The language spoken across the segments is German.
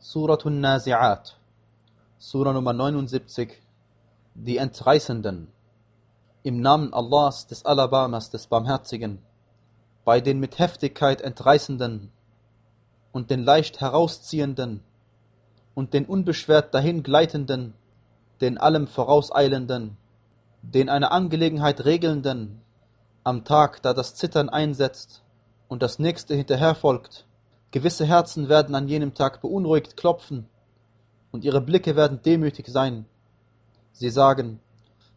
Suratun Nazi'at, Surah Nummer 79, die Entreißenden. Im Namen Allahs, des Alabamas, des Barmherzigen, bei den mit Heftigkeit Entreißenden. Und den leicht Herausziehenden. Und den unbeschwert dahingleitenden, den allem Vorauseilenden, den eine Angelegenheit Regelnden, am Tag, da das Zittern einsetzt und das nächste hinterherfolgt, Gewisse Herzen werden an jenem Tag beunruhigt klopfen, und ihre Blicke werden demütig sein. Sie sagen,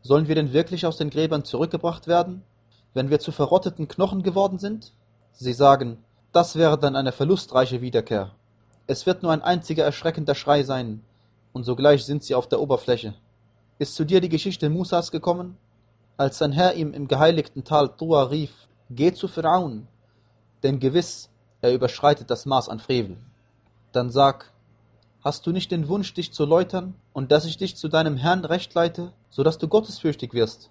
sollen wir denn wirklich aus den Gräbern zurückgebracht werden, wenn wir zu verrotteten Knochen geworden sind? Sie sagen, das wäre dann eine verlustreiche Wiederkehr. Es wird nur ein einziger erschreckender Schrei sein, und sogleich sind sie auf der Oberfläche. Ist zu dir die Geschichte Musas gekommen? Als sein Herr ihm im geheiligten Tal Tua rief, geh zu Pharaon, denn gewiss, er überschreitet das Maß an Frevel. Dann sag, hast du nicht den Wunsch, dich zu läutern und dass ich dich zu deinem Herrn recht leite, so dass du gottesfürchtig wirst?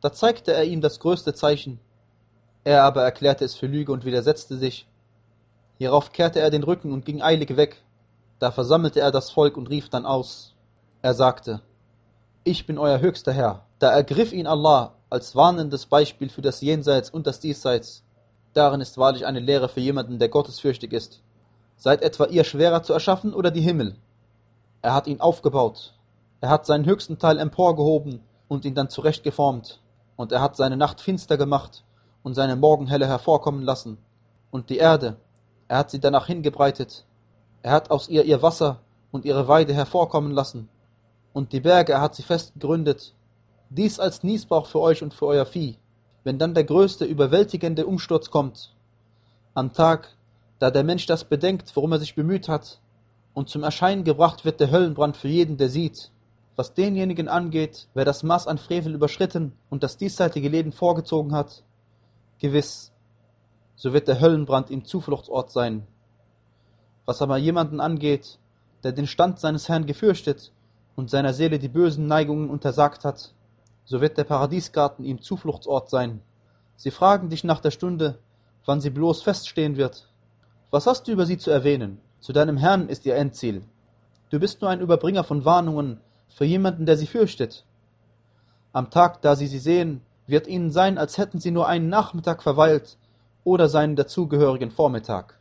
Da zeigte er ihm das größte Zeichen. Er aber erklärte es für Lüge und widersetzte sich. Hierauf kehrte er den Rücken und ging eilig weg. Da versammelte er das Volk und rief dann aus. Er sagte, ich bin euer höchster Herr. Da ergriff ihn Allah als warnendes Beispiel für das Jenseits und das Diesseits Darin ist wahrlich eine Lehre für jemanden, der gottesfürchtig ist. Seid etwa ihr schwerer zu erschaffen oder die Himmel? Er hat ihn aufgebaut. Er hat seinen höchsten Teil emporgehoben und ihn dann zurechtgeformt. Und er hat seine Nacht finster gemacht und seine Morgenhelle hervorkommen lassen. Und die Erde, er hat sie danach hingebreitet. Er hat aus ihr ihr Wasser und ihre Weide hervorkommen lassen. Und die Berge, er hat sie fest gegründet. Dies als Niesbrauch für euch und für euer Vieh wenn dann der größte, überwältigende Umsturz kommt, am Tag, da der Mensch das bedenkt, worum er sich bemüht hat, und zum Erscheinen gebracht wird der Höllenbrand für jeden, der sieht, was denjenigen angeht, wer das Maß an Frevel überschritten und das diesseitige Leben vorgezogen hat, gewiss, so wird der Höllenbrand ihm Zufluchtsort sein. Was aber jemanden angeht, der den Stand seines Herrn gefürchtet und seiner Seele die bösen Neigungen untersagt hat, so wird der Paradiesgarten ihm Zufluchtsort sein. Sie fragen dich nach der Stunde, wann sie bloß feststehen wird. Was hast du über sie zu erwähnen? Zu deinem Herrn ist ihr Endziel. Du bist nur ein Überbringer von Warnungen für jemanden, der sie fürchtet. Am Tag, da sie sie sehen, wird ihnen sein, als hätten sie nur einen Nachmittag verweilt oder seinen dazugehörigen Vormittag.